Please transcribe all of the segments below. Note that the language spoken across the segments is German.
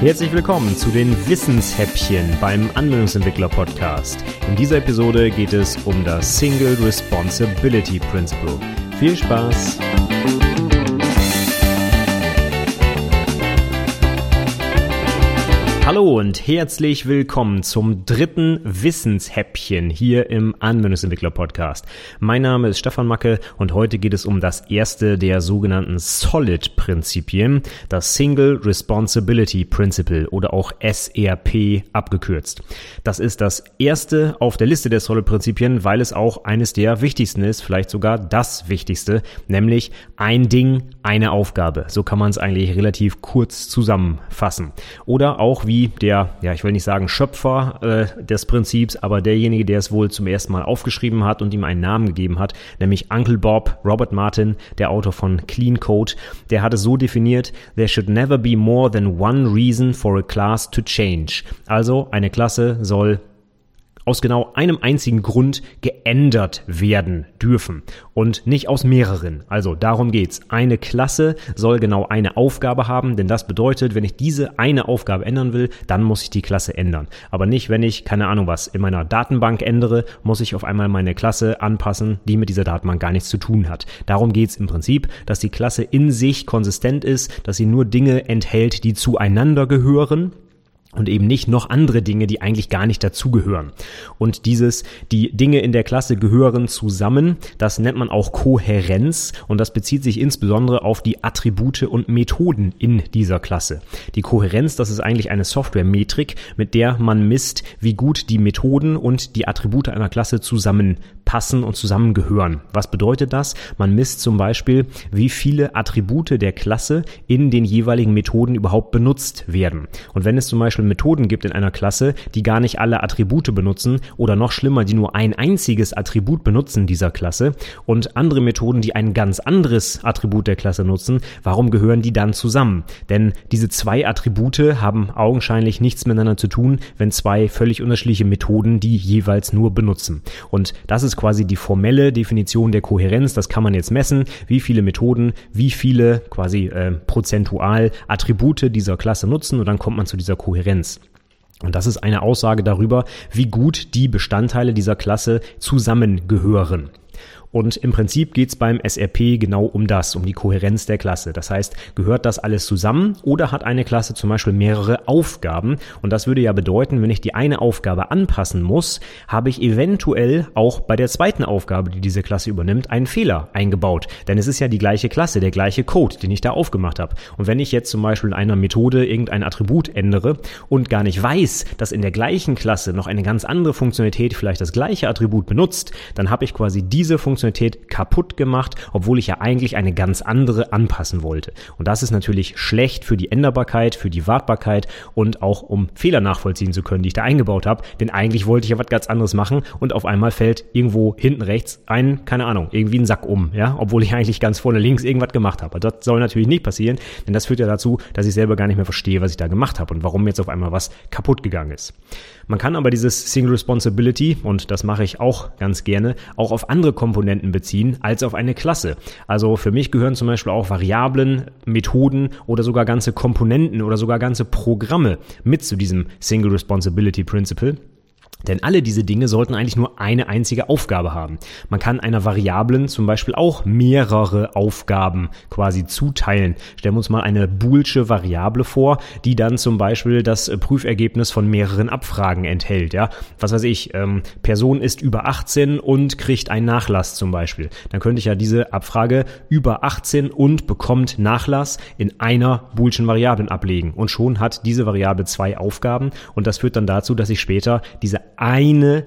Herzlich willkommen zu den Wissenshäppchen beim Anwendungsentwickler Podcast. In dieser Episode geht es um das Single Responsibility Principle. Viel Spaß! Hallo und herzlich willkommen zum dritten Wissenshäppchen hier im Anwendungsentwickler Podcast. Mein Name ist Stefan Macke und heute geht es um das erste der sogenannten Solid Prinzipien, das Single Responsibility Principle oder auch SRP abgekürzt. Das ist das erste auf der Liste der Solid Prinzipien, weil es auch eines der wichtigsten ist, vielleicht sogar das wichtigste, nämlich ein Ding, eine Aufgabe. So kann man es eigentlich relativ kurz zusammenfassen. Oder auch wie der, ja, ich will nicht sagen Schöpfer äh, des Prinzips, aber derjenige, der es wohl zum ersten Mal aufgeschrieben hat und ihm einen Namen gegeben hat, nämlich Uncle Bob, Robert Martin, der Autor von Clean Code, der hat es so definiert, there should never be more than one reason for a class to change. Also eine Klasse soll aus genau einem einzigen Grund geändert werden dürfen und nicht aus mehreren. Also darum geht's. Eine Klasse soll genau eine Aufgabe haben, denn das bedeutet, wenn ich diese eine Aufgabe ändern will, dann muss ich die Klasse ändern. Aber nicht, wenn ich keine Ahnung was in meiner Datenbank ändere, muss ich auf einmal meine Klasse anpassen, die mit dieser Datenbank gar nichts zu tun hat. Darum geht's im Prinzip, dass die Klasse in sich konsistent ist, dass sie nur Dinge enthält, die zueinander gehören und eben nicht noch andere Dinge, die eigentlich gar nicht dazugehören. Und dieses, die Dinge in der Klasse gehören zusammen, das nennt man auch Kohärenz und das bezieht sich insbesondere auf die Attribute und Methoden in dieser Klasse. Die Kohärenz, das ist eigentlich eine Softwaremetrik, mit der man misst, wie gut die Methoden und die Attribute einer Klasse zusammenpassen und zusammengehören. Was bedeutet das? Man misst zum Beispiel, wie viele Attribute der Klasse in den jeweiligen Methoden überhaupt benutzt werden. Und wenn es zum Beispiel Methoden gibt in einer Klasse, die gar nicht alle Attribute benutzen oder noch schlimmer, die nur ein einziges Attribut benutzen dieser Klasse und andere Methoden, die ein ganz anderes Attribut der Klasse nutzen, warum gehören die dann zusammen? Denn diese zwei Attribute haben augenscheinlich nichts miteinander zu tun, wenn zwei völlig unterschiedliche Methoden die jeweils nur benutzen. Und das ist quasi die formelle Definition der Kohärenz. Das kann man jetzt messen, wie viele Methoden, wie viele quasi äh, prozentual Attribute dieser Klasse nutzen und dann kommt man zu dieser Kohärenz. Und das ist eine Aussage darüber, wie gut die Bestandteile dieser Klasse zusammengehören. Und im Prinzip geht's beim SRP genau um das, um die Kohärenz der Klasse. Das heißt, gehört das alles zusammen oder hat eine Klasse zum Beispiel mehrere Aufgaben? Und das würde ja bedeuten, wenn ich die eine Aufgabe anpassen muss, habe ich eventuell auch bei der zweiten Aufgabe, die diese Klasse übernimmt, einen Fehler eingebaut. Denn es ist ja die gleiche Klasse, der gleiche Code, den ich da aufgemacht habe. Und wenn ich jetzt zum Beispiel in einer Methode irgendein Attribut ändere und gar nicht weiß, dass in der gleichen Klasse noch eine ganz andere Funktionalität vielleicht das gleiche Attribut benutzt, dann habe ich quasi diese Funktionalität Funktionalität kaputt gemacht, obwohl ich ja eigentlich eine ganz andere anpassen wollte. Und das ist natürlich schlecht für die Änderbarkeit, für die Wartbarkeit und auch um Fehler nachvollziehen zu können, die ich da eingebaut habe. Denn eigentlich wollte ich ja was ganz anderes machen und auf einmal fällt irgendwo hinten rechts ein, keine Ahnung, irgendwie ein Sack um, ja, obwohl ich eigentlich ganz vorne links irgendwas gemacht habe. Das soll natürlich nicht passieren, denn das führt ja dazu, dass ich selber gar nicht mehr verstehe, was ich da gemacht habe und warum jetzt auf einmal was kaputt gegangen ist. Man kann aber dieses Single Responsibility, und das mache ich auch ganz gerne, auch auf andere Komponenten beziehen als auf eine Klasse. Also für mich gehören zum Beispiel auch Variablen, Methoden oder sogar ganze Komponenten oder sogar ganze Programme mit zu diesem Single Responsibility Principle. Denn alle diese Dinge sollten eigentlich nur eine einzige Aufgabe haben. Man kann einer Variablen zum Beispiel auch mehrere Aufgaben quasi zuteilen. Stellen wir uns mal eine boolsche Variable vor, die dann zum Beispiel das Prüfergebnis von mehreren Abfragen enthält. Ja, was weiß ich, ähm, Person ist über 18 und kriegt einen Nachlass zum Beispiel. Dann könnte ich ja diese Abfrage über 18 und bekommt Nachlass in einer boolschen Variablen ablegen. Und schon hat diese Variable zwei Aufgaben und das führt dann dazu, dass ich später diese eine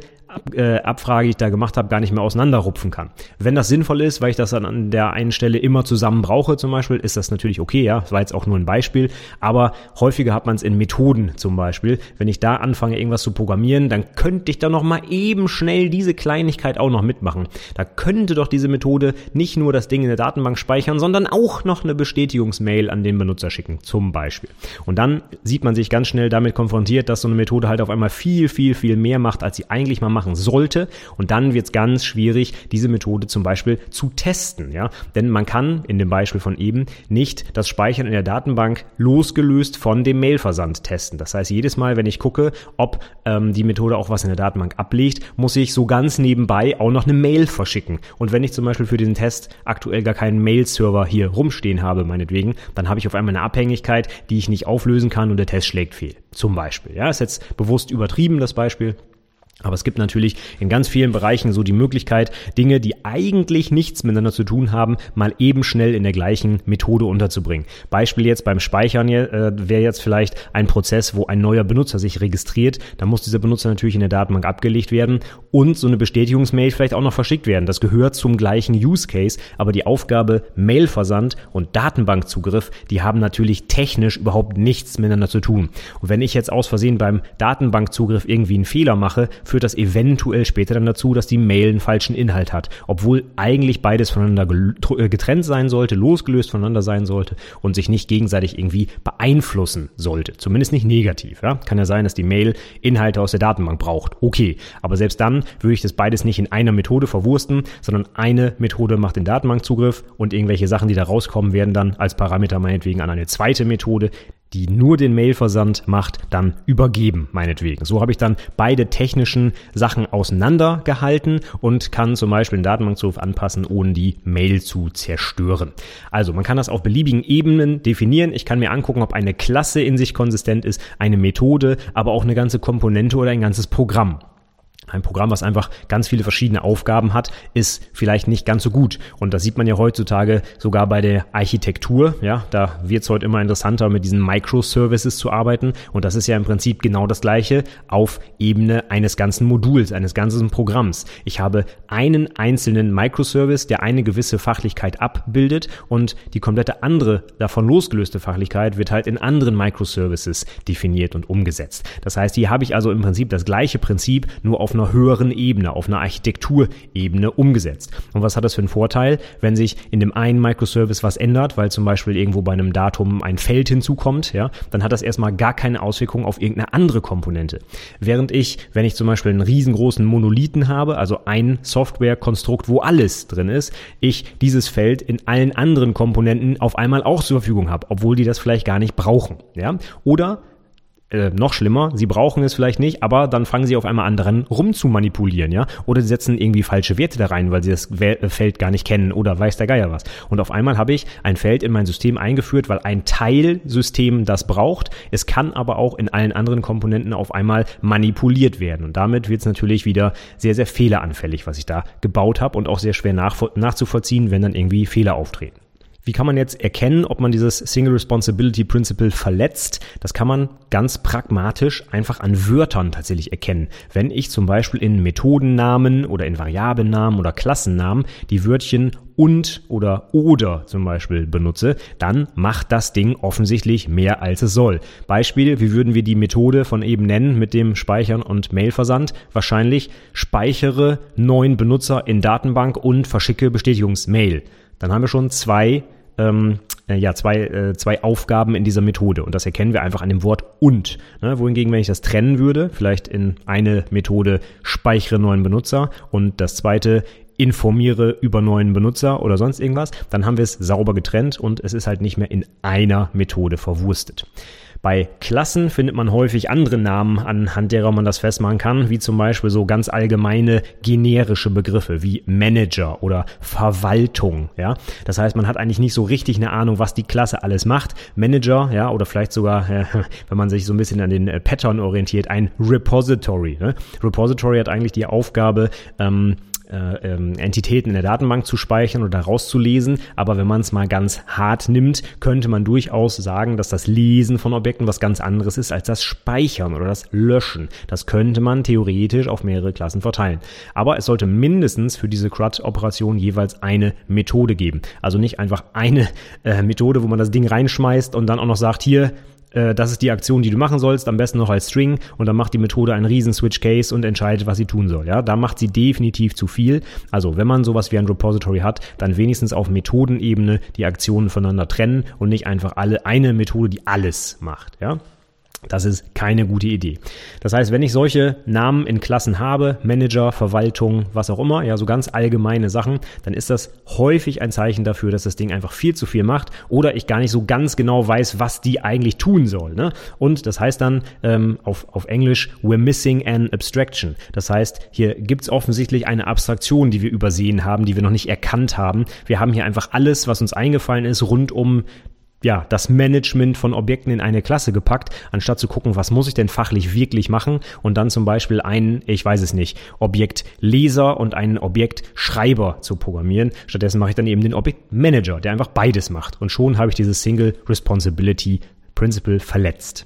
äh, Abfrage, die ich da gemacht habe, gar nicht mehr auseinanderrupfen kann. Wenn das sinnvoll ist, weil ich das dann an der einen Stelle immer zusammen brauche zum Beispiel, ist das natürlich okay, ja, das war jetzt auch nur ein Beispiel, aber häufiger hat man es in Methoden zum Beispiel. Wenn ich da anfange, irgendwas zu programmieren, dann könnte ich da noch mal eben schnell diese Kleinigkeit auch noch mitmachen. Da könnte doch diese Methode nicht nur das Ding in der Datenbank speichern, sondern auch noch eine Bestätigungsmail an den Benutzer schicken, zum Beispiel. Und dann sieht man sich ganz schnell damit konfrontiert, dass so eine Methode halt auf einmal viel, viel, viel mehr macht, als sie eigentlich mal macht machen sollte. Und dann wird es ganz schwierig, diese Methode zum Beispiel zu testen. Ja? Denn man kann in dem Beispiel von eben nicht das Speichern in der Datenbank losgelöst von dem Mailversand testen. Das heißt, jedes Mal, wenn ich gucke, ob ähm, die Methode auch was in der Datenbank ablegt, muss ich so ganz nebenbei auch noch eine Mail verschicken. Und wenn ich zum Beispiel für diesen Test aktuell gar keinen Mail-Server hier rumstehen habe, meinetwegen, dann habe ich auf einmal eine Abhängigkeit, die ich nicht auflösen kann und der Test schlägt fehl. Zum Beispiel. Ja, ist jetzt bewusst übertrieben, das Beispiel. Aber es gibt natürlich in ganz vielen Bereichen so die Möglichkeit, Dinge, die eigentlich nichts miteinander zu tun haben, mal eben schnell in der gleichen Methode unterzubringen. Beispiel jetzt beim Speichern äh, wäre jetzt vielleicht ein Prozess, wo ein neuer Benutzer sich registriert. Da muss dieser Benutzer natürlich in der Datenbank abgelegt werden und so eine Bestätigungsmail vielleicht auch noch verschickt werden. Das gehört zum gleichen Use Case, aber die Aufgabe Mailversand und Datenbankzugriff, die haben natürlich technisch überhaupt nichts miteinander zu tun. Und wenn ich jetzt aus Versehen beim Datenbankzugriff irgendwie einen Fehler mache, führt das eventuell später dann dazu, dass die Mail einen falschen Inhalt hat, obwohl eigentlich beides voneinander äh, getrennt sein sollte, losgelöst voneinander sein sollte und sich nicht gegenseitig irgendwie beeinflussen sollte. Zumindest nicht negativ. Ja? Kann ja sein, dass die Mail Inhalte aus der Datenbank braucht. Okay, aber selbst dann würde ich das beides nicht in einer Methode verwursten, sondern eine Methode macht den Datenbankzugriff und irgendwelche Sachen, die da rauskommen, werden dann als Parameter meinetwegen an eine zweite Methode, die nur den Mailversand macht, dann übergeben, meinetwegen. So habe ich dann beide technischen Sachen auseinandergehalten und kann zum Beispiel den Datenbankzugriff anpassen, ohne die Mail zu zerstören. Also man kann das auf beliebigen Ebenen definieren. Ich kann mir angucken, ob eine Klasse in sich konsistent ist, eine Methode, aber auch eine ganze Komponente oder ein ganzes Programm. Ein Programm, was einfach ganz viele verschiedene Aufgaben hat, ist vielleicht nicht ganz so gut. Und das sieht man ja heutzutage sogar bei der Architektur. Ja, da wird es heute immer interessanter, mit diesen Microservices zu arbeiten. Und das ist ja im Prinzip genau das Gleiche auf Ebene eines ganzen Moduls, eines ganzen Programms. Ich habe einen einzelnen Microservice, der eine gewisse Fachlichkeit abbildet und die komplette andere davon losgelöste Fachlichkeit wird halt in anderen Microservices definiert und umgesetzt. Das heißt, hier habe ich also im Prinzip das gleiche Prinzip, nur auf einer einer höheren Ebene, auf einer Architekturebene umgesetzt. Und was hat das für einen Vorteil, wenn sich in dem einen Microservice was ändert, weil zum Beispiel irgendwo bei einem Datum ein Feld hinzukommt, ja, dann hat das erstmal gar keine Auswirkung auf irgendeine andere Komponente. Während ich, wenn ich zum Beispiel einen riesengroßen Monolithen habe, also ein Softwarekonstrukt, wo alles drin ist, ich dieses Feld in allen anderen Komponenten auf einmal auch zur Verfügung habe, obwohl die das vielleicht gar nicht brauchen, ja. Oder äh, noch schlimmer, sie brauchen es vielleicht nicht, aber dann fangen sie auf einmal an daran rum zu manipulieren, ja? Oder sie setzen irgendwie falsche Werte da rein, weil sie das äh, Feld gar nicht kennen oder weiß der Geier was. Und auf einmal habe ich ein Feld in mein System eingeführt, weil ein Teilsystem das braucht. Es kann aber auch in allen anderen Komponenten auf einmal manipuliert werden. Und damit wird es natürlich wieder sehr, sehr fehleranfällig, was ich da gebaut habe und auch sehr schwer nachzuvollziehen, wenn dann irgendwie Fehler auftreten. Wie kann man jetzt erkennen, ob man dieses Single Responsibility Principle verletzt? Das kann man ganz pragmatisch einfach an Wörtern tatsächlich erkennen. Wenn ich zum Beispiel in Methodennamen oder in Variablennamen oder Klassennamen die Wörtchen und oder oder zum Beispiel benutze, dann macht das Ding offensichtlich mehr als es soll. Beispiel, wie würden wir die Methode von eben nennen mit dem Speichern und Mailversand? Wahrscheinlich speichere neuen Benutzer in Datenbank und verschicke Bestätigungsmail dann haben wir schon zwei, ähm, äh, ja, zwei, äh, zwei Aufgaben in dieser Methode. Und das erkennen wir einfach an dem Wort und. Ne? Wohingegen, wenn ich das trennen würde, vielleicht in eine Methode speichere neuen Benutzer und das zweite informiere über neuen Benutzer oder sonst irgendwas, dann haben wir es sauber getrennt und es ist halt nicht mehr in einer Methode verwurstet. Bei Klassen findet man häufig andere Namen, anhand derer man das festmachen kann, wie zum Beispiel so ganz allgemeine generische Begriffe wie Manager oder Verwaltung. Ja, das heißt, man hat eigentlich nicht so richtig eine Ahnung, was die Klasse alles macht. Manager, ja, oder vielleicht sogar, wenn man sich so ein bisschen an den äh, Pattern orientiert, ein Repository. Ne? Repository hat eigentlich die Aufgabe, ähm, äh, ähm, Entitäten in der Datenbank zu speichern oder rauszulesen. Aber wenn man es mal ganz hart nimmt, könnte man durchaus sagen, dass das Lesen von Objekten was ganz anderes ist als das Speichern oder das Löschen. Das könnte man theoretisch auf mehrere Klassen verteilen. Aber es sollte mindestens für diese CRUD-Operation jeweils eine Methode geben. Also nicht einfach eine äh, Methode, wo man das Ding reinschmeißt und dann auch noch sagt, hier, äh, das ist die Aktion, die du machen sollst, am besten noch als String und dann macht die Methode einen riesen Switch Case und entscheidet, was sie tun soll. Ja, da macht sie definitiv zu viel. Also, wenn man sowas wie ein Repository hat, dann wenigstens auf Methodenebene die Aktionen voneinander trennen und nicht einfach alle eine Methode, die alles macht. Ja. Das ist keine gute Idee. Das heißt, wenn ich solche Namen in Klassen habe, Manager, Verwaltung, was auch immer, ja, so ganz allgemeine Sachen, dann ist das häufig ein Zeichen dafür, dass das Ding einfach viel zu viel macht oder ich gar nicht so ganz genau weiß, was die eigentlich tun soll. Ne? Und das heißt dann ähm, auf, auf Englisch, we're missing an abstraction. Das heißt, hier gibt's offensichtlich eine Abstraktion, die wir übersehen haben, die wir noch nicht erkannt haben. Wir haben hier einfach alles, was uns eingefallen ist, rund um ja, das Management von Objekten in eine Klasse gepackt, anstatt zu gucken, was muss ich denn fachlich wirklich machen und dann zum Beispiel einen, ich weiß es nicht, Objekt Leser und einen Objekt Schreiber zu programmieren. Stattdessen mache ich dann eben den Objekt Manager, der einfach beides macht. Und schon habe ich dieses Single Responsibility Principle verletzt.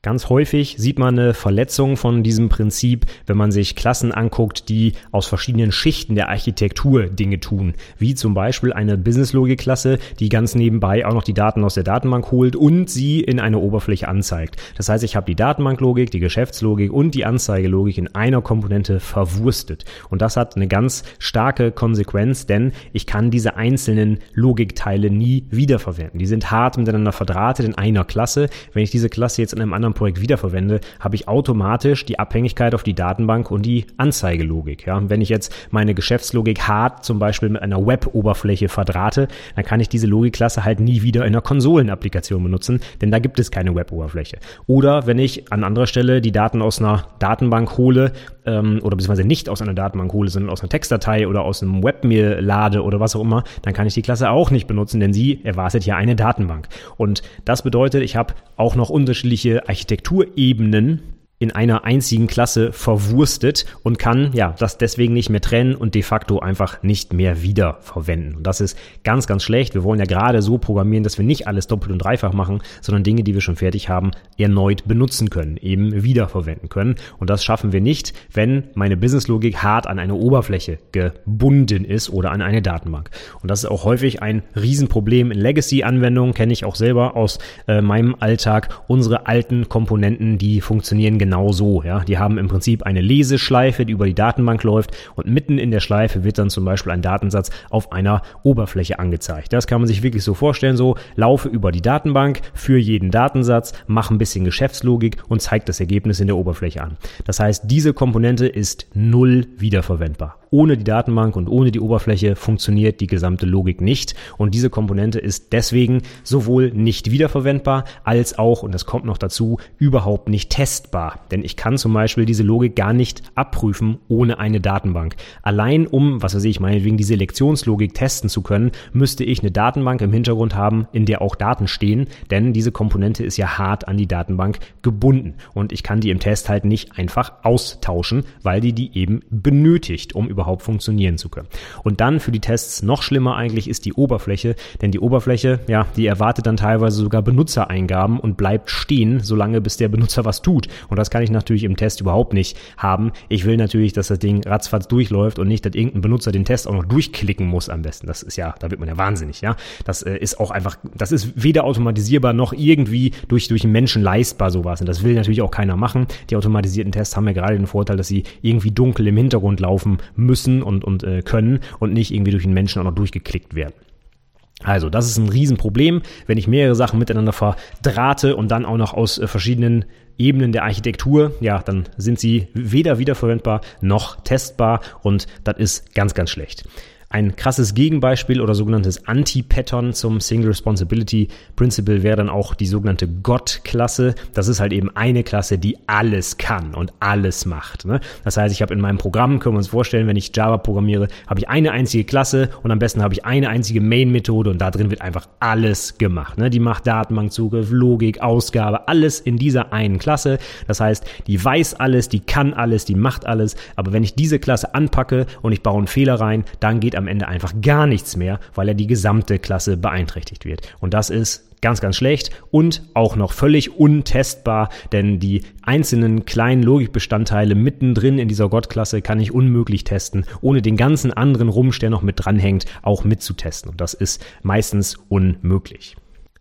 Ganz häufig sieht man eine Verletzung von diesem Prinzip, wenn man sich Klassen anguckt, die aus verschiedenen Schichten der Architektur Dinge tun. Wie zum Beispiel eine Business-Logik-Klasse, die ganz nebenbei auch noch die Daten aus der Datenbank holt und sie in eine Oberfläche anzeigt. Das heißt, ich habe die Datenbanklogik, die Geschäftslogik und die Anzeigelogik in einer Komponente verwurstet. Und das hat eine ganz starke Konsequenz, denn ich kann diese einzelnen Logikteile nie wiederverwenden. Die sind hart miteinander verdrahtet in einer Klasse. Wenn ich diese Klasse jetzt in einem anderen anderen Projekt wiederverwende, habe ich automatisch die Abhängigkeit auf die Datenbank und die Anzeigelogik. Ja? Wenn ich jetzt meine Geschäftslogik hart zum Beispiel mit einer Web-Oberfläche verdrahte, dann kann ich diese Logikklasse halt nie wieder in einer Konsolenapplikation benutzen, denn da gibt es keine Web-Oberfläche. Oder wenn ich an anderer Stelle die Daten aus einer Datenbank hole ähm, oder beziehungsweise nicht aus einer Datenbank hole, sondern aus einer Textdatei oder aus einem Web mir lade oder was auch immer, dann kann ich die Klasse auch nicht benutzen, denn sie erwartet ja eine Datenbank. Und das bedeutet, ich habe auch noch unterschiedliche Architekturebenen in einer einzigen Klasse verwurstet und kann ja das deswegen nicht mehr trennen und de facto einfach nicht mehr wiederverwenden. Und das ist ganz, ganz schlecht. Wir wollen ja gerade so programmieren, dass wir nicht alles doppelt und dreifach machen, sondern Dinge, die wir schon fertig haben, erneut benutzen können, eben wiederverwenden können. Und das schaffen wir nicht, wenn meine Businesslogik hart an eine Oberfläche gebunden ist oder an eine Datenbank. Und das ist auch häufig ein Riesenproblem in Legacy-Anwendungen, kenne ich auch selber aus äh, meinem Alltag. Unsere alten Komponenten, die funktionieren genau so. Ja? Die haben im Prinzip eine Leseschleife, die über die Datenbank läuft und mitten in der Schleife wird dann zum Beispiel ein Datensatz auf einer Oberfläche angezeigt. Das kann man sich wirklich so vorstellen, so laufe über die Datenbank für jeden Datensatz, mache ein bisschen Geschäftslogik und zeige das Ergebnis in der Oberfläche an. Das heißt, diese Komponente ist null wiederverwendbar. Ohne die Datenbank und ohne die Oberfläche funktioniert die gesamte Logik nicht. Und diese Komponente ist deswegen sowohl nicht wiederverwendbar als auch, und das kommt noch dazu, überhaupt nicht testbar. Denn ich kann zum Beispiel diese Logik gar nicht abprüfen ohne eine Datenbank. Allein um, was weiß ich, meinetwegen die Selektionslogik testen zu können, müsste ich eine Datenbank im Hintergrund haben, in der auch Daten stehen, denn diese Komponente ist ja hart an die Datenbank gebunden. Und ich kann die im Test halt nicht einfach austauschen, weil die die eben benötigt, um überhaupt funktionieren zu können. Und dann für die Tests noch schlimmer eigentlich ist die Oberfläche, denn die Oberfläche, ja, die erwartet dann teilweise sogar Benutzereingaben und bleibt stehen, solange bis der Benutzer was tut. Und das kann ich natürlich im Test überhaupt nicht haben. Ich will natürlich, dass das Ding ratzfatz durchläuft und nicht, dass irgendein Benutzer den Test auch noch durchklicken muss am besten. Das ist ja, da wird man ja wahnsinnig, ja. Das äh, ist auch einfach, das ist weder automatisierbar noch irgendwie durch, durch einen Menschen leistbar sowas. Und das will natürlich auch keiner machen. Die automatisierten Tests haben ja gerade den Vorteil, dass sie irgendwie dunkel im Hintergrund laufen müssen und, und äh, können und nicht irgendwie durch den Menschen auch noch durchgeklickt werden. Also, das ist ein Riesenproblem, wenn ich mehrere Sachen miteinander verdrahte und dann auch noch aus äh, verschiedenen Ebenen der Architektur, ja, dann sind sie weder wiederverwendbar noch testbar und das ist ganz, ganz schlecht. Ein krasses Gegenbeispiel oder sogenanntes Anti-Pattern zum Single Responsibility Principle wäre dann auch die sogenannte God-Klasse. Das ist halt eben eine Klasse, die alles kann und alles macht. Ne? Das heißt, ich habe in meinem Programm, können wir uns vorstellen, wenn ich Java programmiere, habe ich eine einzige Klasse und am besten habe ich eine einzige Main-Methode und da drin wird einfach alles gemacht. Ne? Die macht Datenbankzugriff, Logik, Ausgabe, alles in dieser einen Klasse. Das heißt, die weiß alles, die kann alles, die macht alles. Aber wenn ich diese Klasse anpacke und ich baue einen Fehler rein, dann geht am Ende einfach gar nichts mehr, weil er die gesamte Klasse beeinträchtigt wird. Und das ist ganz, ganz schlecht und auch noch völlig untestbar, denn die einzelnen kleinen Logikbestandteile mittendrin in dieser Gottklasse kann ich unmöglich testen, ohne den ganzen anderen Rumst, der noch mit dranhängt, auch mitzutesten. Und das ist meistens unmöglich.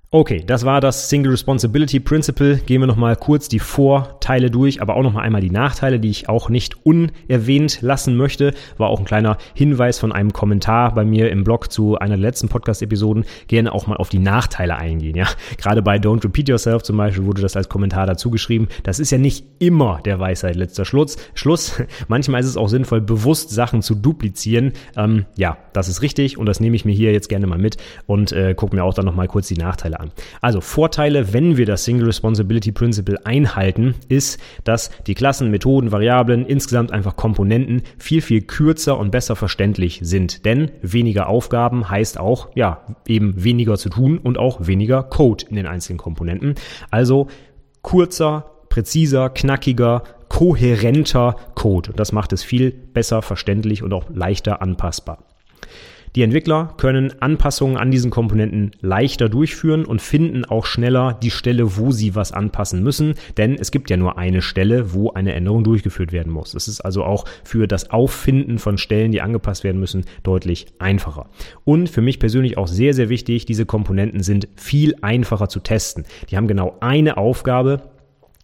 Okay, das war das Single Responsibility Principle. Gehen wir nochmal kurz die Vorteile durch, aber auch nochmal einmal die Nachteile, die ich auch nicht unerwähnt lassen möchte. War auch ein kleiner Hinweis von einem Kommentar bei mir im Blog zu einer der letzten Podcast-Episoden. Gerne auch mal auf die Nachteile eingehen, ja. Gerade bei Don't Repeat Yourself zum Beispiel wurde das als Kommentar dazu geschrieben. Das ist ja nicht immer der Weisheit letzter Schluss. Schluss. Manchmal ist es auch sinnvoll, bewusst Sachen zu duplizieren. Ähm, ja, das ist richtig und das nehme ich mir hier jetzt gerne mal mit und äh, gucke mir auch dann nochmal kurz die Nachteile an. Also Vorteile, wenn wir das Single Responsibility Principle einhalten, ist, dass die Klassen, Methoden, Variablen, insgesamt einfach Komponenten viel, viel kürzer und besser verständlich sind. Denn weniger Aufgaben heißt auch, ja, eben weniger zu tun und auch weniger Code in den einzelnen Komponenten. Also kurzer, präziser, knackiger, kohärenter Code. Und das macht es viel besser verständlich und auch leichter anpassbar. Die Entwickler können Anpassungen an diesen Komponenten leichter durchführen und finden auch schneller die Stelle, wo sie was anpassen müssen, denn es gibt ja nur eine Stelle, wo eine Änderung durchgeführt werden muss. Es ist also auch für das Auffinden von Stellen, die angepasst werden müssen, deutlich einfacher. Und für mich persönlich auch sehr, sehr wichtig, diese Komponenten sind viel einfacher zu testen. Die haben genau eine Aufgabe,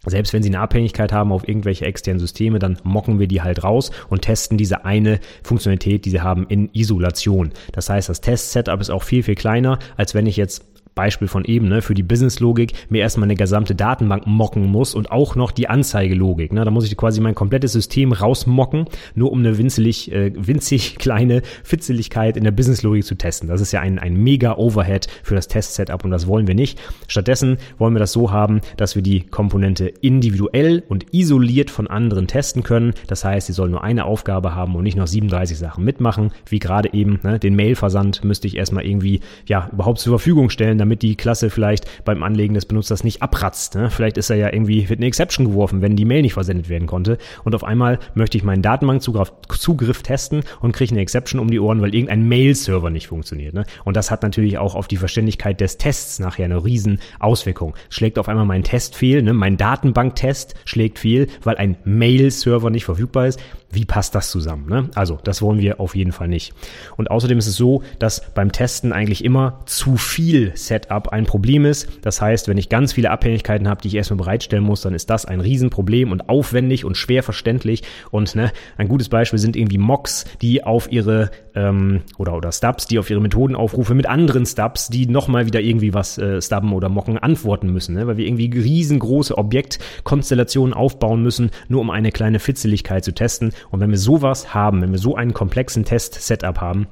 selbst wenn sie eine Abhängigkeit haben auf irgendwelche externen Systeme, dann mocken wir die halt raus und testen diese eine Funktionalität, die sie haben, in Isolation. Das heißt, das Test-Setup ist auch viel, viel kleiner, als wenn ich jetzt Beispiel von eben, ne, für die Business-Logik mir erstmal eine gesamte Datenbank mocken muss und auch noch die Anzeigelogik. Ne? Da muss ich quasi mein komplettes System rausmocken, nur um eine winzig, äh, winzig kleine Fitzeligkeit in der Business-Logik zu testen. Das ist ja ein, ein mega Overhead für das Test-Setup und das wollen wir nicht. Stattdessen wollen wir das so haben, dass wir die Komponente individuell und isoliert von anderen testen können. Das heißt, sie soll nur eine Aufgabe haben und nicht noch 37 Sachen mitmachen, wie gerade eben ne, den Mail-Versand müsste ich erstmal irgendwie ja überhaupt zur Verfügung stellen, damit die Klasse vielleicht beim Anlegen des Benutzers nicht abratzt. Ne? Vielleicht ist er ja irgendwie, wird eine Exception geworfen, wenn die Mail nicht versendet werden konnte. Und auf einmal möchte ich meinen Datenbankzugriff Zugriff testen und kriege eine Exception um die Ohren, weil irgendein Mail-Server nicht funktioniert. Ne? Und das hat natürlich auch auf die Verständlichkeit des Tests nachher eine riesen Auswirkung. Schlägt auf einmal mein Test fehl, ne? mein Datenbanktest schlägt fehl, weil ein Mail-Server nicht verfügbar ist wie passt das zusammen? Ne? Also, das wollen wir auf jeden Fall nicht. Und außerdem ist es so, dass beim Testen eigentlich immer zu viel Setup ein Problem ist. Das heißt, wenn ich ganz viele Abhängigkeiten habe, die ich erstmal bereitstellen muss, dann ist das ein Riesenproblem und aufwendig und schwer verständlich. Und ne, ein gutes Beispiel sind irgendwie Mocks, die auf ihre ähm, oder oder Stubs, die auf ihre Methodenaufrufe mit anderen Stubs, die nochmal wieder irgendwie was äh, stubben oder mocken, antworten müssen, ne? weil wir irgendwie riesengroße Objektkonstellationen aufbauen müssen, nur um eine kleine Fitzeligkeit zu testen. Und wenn wir sowas haben, wenn wir so einen komplexen Test-Setup haben,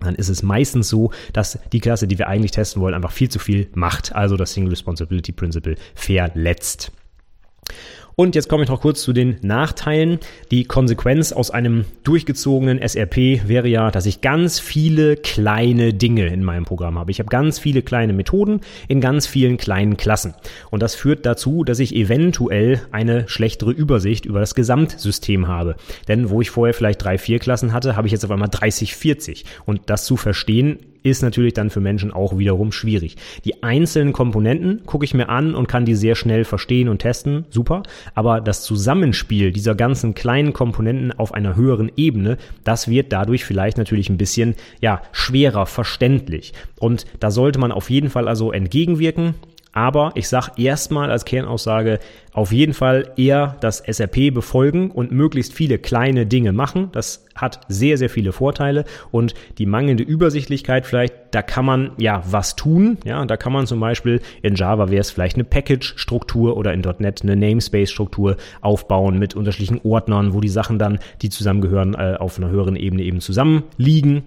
dann ist es meistens so, dass die Klasse, die wir eigentlich testen wollen, einfach viel zu viel macht. Also das Single Responsibility Principle verletzt. Und jetzt komme ich noch kurz zu den Nachteilen. Die Konsequenz aus einem durchgezogenen SRP wäre ja, dass ich ganz viele kleine Dinge in meinem Programm habe. Ich habe ganz viele kleine Methoden in ganz vielen kleinen Klassen. Und das führt dazu, dass ich eventuell eine schlechtere Übersicht über das Gesamtsystem habe. Denn wo ich vorher vielleicht drei, vier Klassen hatte, habe ich jetzt auf einmal 30, 40. Und das zu verstehen, ist natürlich dann für Menschen auch wiederum schwierig. Die einzelnen Komponenten gucke ich mir an und kann die sehr schnell verstehen und testen, super. Aber das Zusammenspiel dieser ganzen kleinen Komponenten auf einer höheren Ebene, das wird dadurch vielleicht natürlich ein bisschen, ja, schwerer verständlich. Und da sollte man auf jeden Fall also entgegenwirken. Aber ich sage erstmal als Kernaussage auf jeden Fall eher das SRP befolgen und möglichst viele kleine Dinge machen. Das hat sehr, sehr viele Vorteile und die mangelnde Übersichtlichkeit vielleicht, da kann man ja was tun. Ja, da kann man zum Beispiel in Java wäre es vielleicht eine Package-Struktur oder in .NET eine Namespace-Struktur aufbauen mit unterschiedlichen Ordnern, wo die Sachen dann, die zusammengehören, äh, auf einer höheren Ebene eben zusammenliegen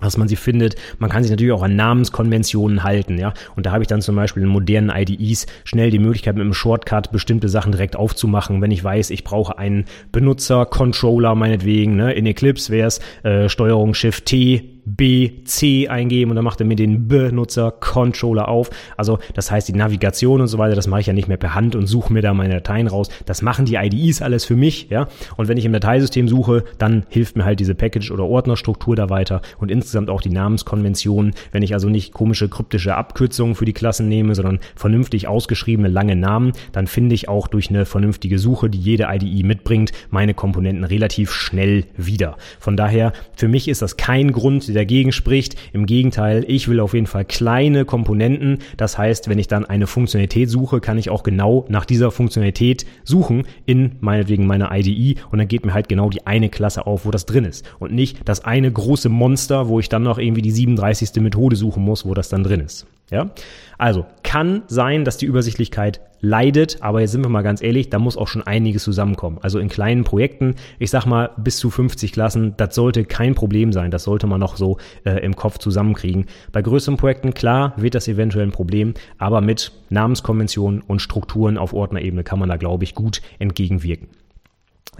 dass man sie findet. Man kann sich natürlich auch an Namenskonventionen halten, ja. Und da habe ich dann zum Beispiel in modernen IDEs schnell die Möglichkeit, mit einem Shortcut bestimmte Sachen direkt aufzumachen. Wenn ich weiß, ich brauche einen Benutzer, Controller meinetwegen, ne. In Eclipse wäre es äh, Steuerung Shift T B, C eingeben und dann macht er mir den Benutzer-Controller auf. Also das heißt, die Navigation und so weiter, das mache ich ja nicht mehr per Hand und suche mir da meine Dateien raus. Das machen die IDEs alles für mich, ja. Und wenn ich im Dateisystem suche, dann hilft mir halt diese Package- oder Ordnerstruktur da weiter und insgesamt auch die Namenskonventionen. Wenn ich also nicht komische kryptische Abkürzungen für die Klassen nehme, sondern vernünftig ausgeschriebene lange Namen, dann finde ich auch durch eine vernünftige Suche, die jede IDE mitbringt, meine Komponenten relativ schnell wieder. Von daher, für mich ist das kein Grund, dagegen spricht. Im Gegenteil, ich will auf jeden Fall kleine Komponenten. Das heißt, wenn ich dann eine Funktionalität suche, kann ich auch genau nach dieser Funktionalität suchen in meinetwegen meiner IDE und dann geht mir halt genau die eine Klasse auf, wo das drin ist und nicht das eine große Monster, wo ich dann noch irgendwie die 37. Methode suchen muss, wo das dann drin ist. Ja? Also kann sein, dass die Übersichtlichkeit leidet, aber jetzt sind wir mal ganz ehrlich, da muss auch schon einiges zusammenkommen. Also in kleinen Projekten, ich sag mal bis zu 50 Klassen, das sollte kein Problem sein. Das sollte man noch so äh, im Kopf zusammenkriegen. Bei größeren Projekten, klar, wird das eventuell ein Problem, aber mit Namenskonventionen und Strukturen auf Ordnerebene kann man da, glaube ich, gut entgegenwirken.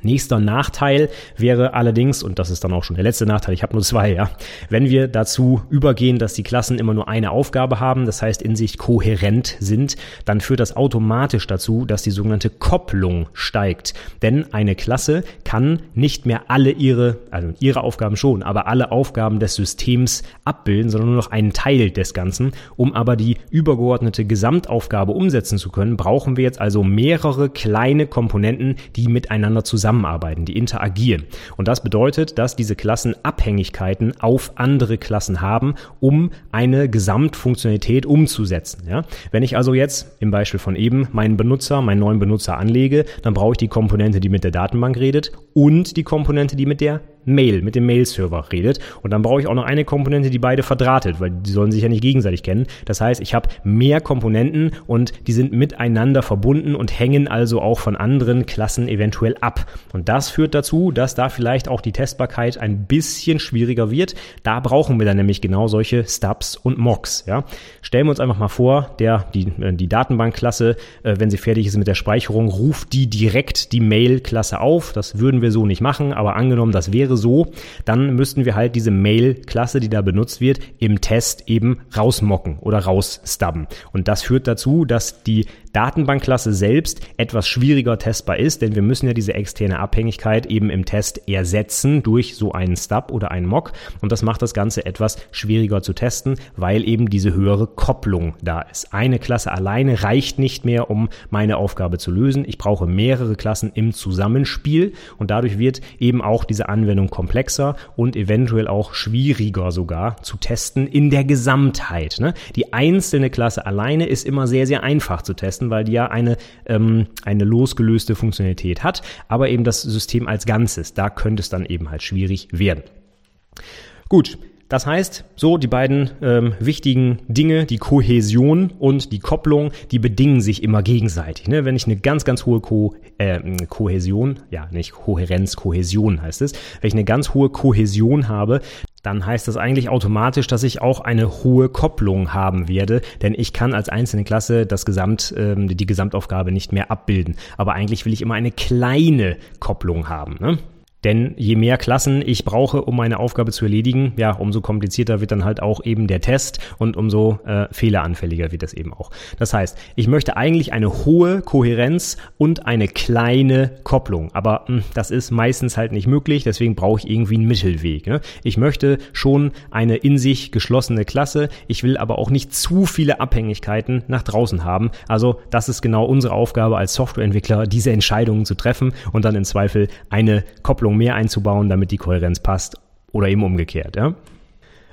Nächster Nachteil wäre allerdings, und das ist dann auch schon der letzte Nachteil, ich habe nur zwei, ja, wenn wir dazu übergehen, dass die Klassen immer nur eine Aufgabe haben, das heißt in sich kohärent sind, dann führt das automatisch dazu, dass die sogenannte Kopplung steigt. Denn eine Klasse kann nicht mehr alle ihre, also ihre Aufgaben schon, aber alle Aufgaben des Systems abbilden, sondern nur noch einen Teil des Ganzen. Um aber die übergeordnete Gesamtaufgabe umsetzen zu können, brauchen wir jetzt also mehrere kleine Komponenten, die miteinander zusammen zusammenarbeiten, die interagieren. Und das bedeutet, dass diese Klassen Abhängigkeiten auf andere Klassen haben, um eine Gesamtfunktionalität umzusetzen. Ja? Wenn ich also jetzt im Beispiel von eben meinen Benutzer, meinen neuen Benutzer anlege, dann brauche ich die Komponente, die mit der Datenbank redet und die Komponente, die mit der Mail, mit dem Mail-Server redet. Und dann brauche ich auch noch eine Komponente, die beide verdrahtet, weil die sollen sich ja nicht gegenseitig kennen. Das heißt, ich habe mehr Komponenten und die sind miteinander verbunden und hängen also auch von anderen Klassen eventuell ab. Und das führt dazu, dass da vielleicht auch die Testbarkeit ein bisschen schwieriger wird. Da brauchen wir dann nämlich genau solche Stubs und Mocks. Ja? Stellen wir uns einfach mal vor, der, die, äh, die Datenbankklasse, äh, wenn sie fertig ist mit der Speicherung, ruft die direkt die Mail-Klasse auf. Das würden wir so nicht machen, aber angenommen, das wäre so, dann müssten wir halt diese Mail-Klasse, die da benutzt wird, im Test eben rausmocken oder rausstubben. Und das führt dazu, dass die Datenbankklasse selbst etwas schwieriger testbar ist, denn wir müssen ja diese externe Abhängigkeit eben im Test ersetzen durch so einen Stub oder einen Mock und das macht das Ganze etwas schwieriger zu testen, weil eben diese höhere Kopplung da ist. Eine Klasse alleine reicht nicht mehr, um meine Aufgabe zu lösen. Ich brauche mehrere Klassen im Zusammenspiel und dadurch wird eben auch diese Anwendung komplexer und eventuell auch schwieriger sogar zu testen in der Gesamtheit. Ne? Die einzelne Klasse alleine ist immer sehr, sehr einfach zu testen weil die ja eine, ähm, eine losgelöste Funktionalität hat, aber eben das System als Ganzes, da könnte es dann eben halt schwierig werden. Gut, das heißt, so die beiden ähm, wichtigen Dinge, die Kohäsion und die Kopplung, die bedingen sich immer gegenseitig. Ne? Wenn ich eine ganz, ganz hohe Ko äh, Kohäsion, ja nicht Kohärenz, Kohäsion heißt es, wenn ich eine ganz hohe Kohäsion habe, dann heißt das eigentlich automatisch, dass ich auch eine hohe Kopplung haben werde, denn ich kann als einzelne Klasse das Gesamt, ähm, die Gesamtaufgabe nicht mehr abbilden. Aber eigentlich will ich immer eine kleine Kopplung haben. Ne? Denn je mehr Klassen ich brauche, um meine Aufgabe zu erledigen, ja, umso komplizierter wird dann halt auch eben der Test und umso äh, fehleranfälliger wird das eben auch. Das heißt, ich möchte eigentlich eine hohe Kohärenz und eine kleine Kopplung. Aber mh, hm, das ist meistens halt nicht möglich, deswegen brauche ich irgendwie einen Mittelweg. Ne? Ich möchte schon eine in sich geschlossene Klasse, ich will aber auch nicht zu viele Abhängigkeiten nach draußen haben. Also das ist genau unsere Aufgabe als Softwareentwickler, diese Entscheidungen zu treffen und dann im Zweifel eine Kopplung Kopplung mehr einzubauen, damit die Kohärenz passt oder eben umgekehrt. Ja?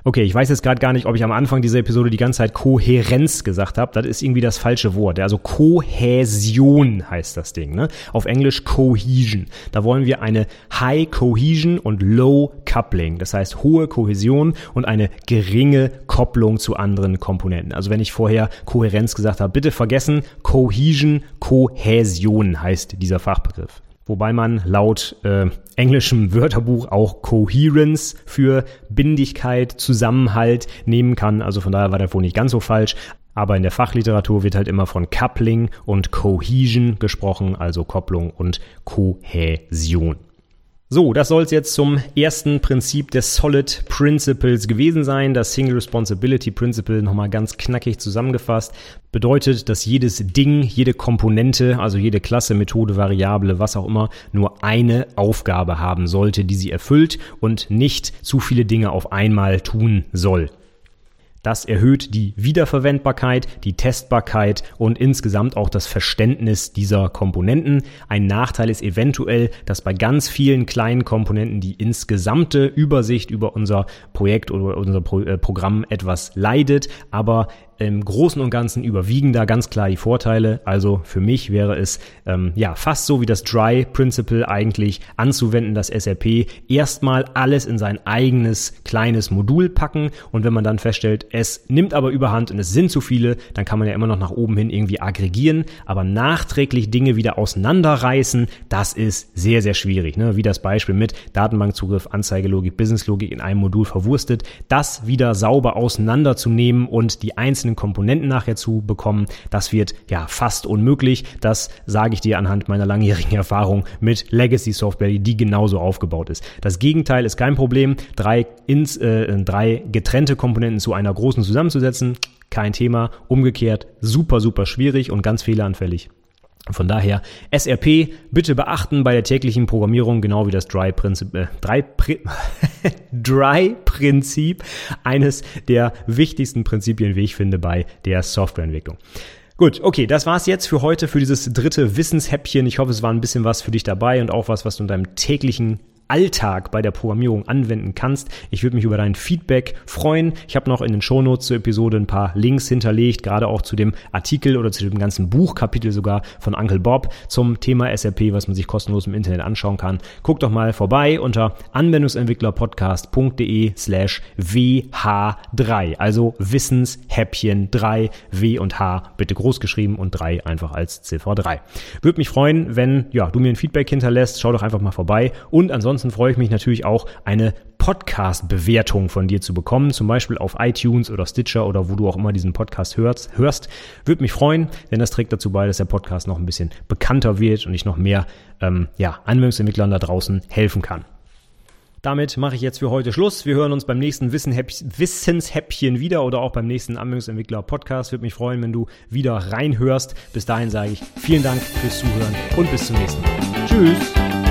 Okay, ich weiß jetzt gerade gar nicht, ob ich am Anfang dieser Episode die ganze Zeit Kohärenz gesagt habe. Das ist irgendwie das falsche Wort. Also Kohäsion heißt das Ding. Ne? Auf Englisch Cohesion. Da wollen wir eine High Cohesion und Low Coupling. Das heißt hohe Kohäsion und eine geringe Kopplung zu anderen Komponenten. Also wenn ich vorher Kohärenz gesagt habe, bitte vergessen, Cohesion, Kohäsion heißt dieser Fachbegriff wobei man laut äh, englischem Wörterbuch auch Coherence für Bindigkeit, Zusammenhalt nehmen kann. Also von daher war der wohl nicht ganz so falsch. Aber in der Fachliteratur wird halt immer von Coupling und Cohesion gesprochen, also Kopplung und Kohäsion. So, das soll es jetzt zum ersten Prinzip des Solid Principles gewesen sein. Das Single Responsibility Principle nochmal ganz knackig zusammengefasst. Bedeutet, dass jedes Ding, jede Komponente, also jede Klasse, Methode, Variable, was auch immer, nur eine Aufgabe haben sollte, die sie erfüllt und nicht zu viele Dinge auf einmal tun soll. Das erhöht die Wiederverwendbarkeit, die Testbarkeit und insgesamt auch das Verständnis dieser Komponenten. Ein Nachteil ist eventuell, dass bei ganz vielen kleinen Komponenten die insgesamte Übersicht über unser Projekt oder unser Pro äh, Programm etwas leidet, aber im Großen und Ganzen überwiegen da ganz klar die Vorteile. Also für mich wäre es ähm, ja fast so wie das Dry Principle eigentlich anzuwenden, dass SAP erstmal alles in sein eigenes kleines Modul packen und wenn man dann feststellt, es nimmt aber überhand und es sind zu viele, dann kann man ja immer noch nach oben hin irgendwie aggregieren, aber nachträglich Dinge wieder auseinanderreißen, das ist sehr, sehr schwierig. Ne? Wie das Beispiel mit Datenbankzugriff, Anzeigelogik, Businesslogik in einem Modul verwurstet, das wieder sauber auseinanderzunehmen und die einzelnen einzelnen Komponenten nachher zu bekommen, das wird ja fast unmöglich. Das sage ich dir anhand meiner langjährigen Erfahrung mit Legacy Software, die genauso aufgebaut ist. Das Gegenteil ist kein Problem. Drei, ins, äh, drei getrennte Komponenten zu einer großen zusammenzusetzen, kein Thema. Umgekehrt super, super schwierig und ganz fehleranfällig. Von daher SRP bitte beachten bei der täglichen Programmierung, genau wie das Dry-Prinzip, äh, Dry-Prinzip, eines der wichtigsten Prinzipien, wie ich finde, bei der Softwareentwicklung. Gut, okay, das war's jetzt für heute, für dieses dritte Wissenshäppchen. Ich hoffe, es war ein bisschen was für dich dabei und auch was, was du in deinem täglichen Alltag bei der Programmierung anwenden kannst. Ich würde mich über dein Feedback freuen. Ich habe noch in den Shownotes zur Episode ein paar Links hinterlegt, gerade auch zu dem Artikel oder zu dem ganzen Buchkapitel sogar von Uncle Bob zum Thema SAP, was man sich kostenlos im Internet anschauen kann. Guck doch mal vorbei unter anwendungsentwicklerpodcast.de slash WH3, also Wissenshäppchen 3, W und H bitte groß geschrieben und 3 einfach als Ziffer 3. Würde mich freuen, wenn ja, du mir ein Feedback hinterlässt. Schau doch einfach mal vorbei und ansonsten ansonsten freue ich mich natürlich auch, eine Podcast-Bewertung von dir zu bekommen, zum Beispiel auf iTunes oder Stitcher oder wo du auch immer diesen Podcast hörst. hörst. Würde mich freuen, denn das trägt dazu bei, dass der Podcast noch ein bisschen bekannter wird und ich noch mehr ähm, ja, Anwendungsentwicklern da draußen helfen kann. Damit mache ich jetzt für heute Schluss. Wir hören uns beim nächsten Wissenshäppchen wieder oder auch beim nächsten Anwendungsentwickler Podcast. Würde mich freuen, wenn du wieder reinhörst. Bis dahin sage ich vielen Dank fürs Zuhören und bis zum nächsten Mal. Tschüss.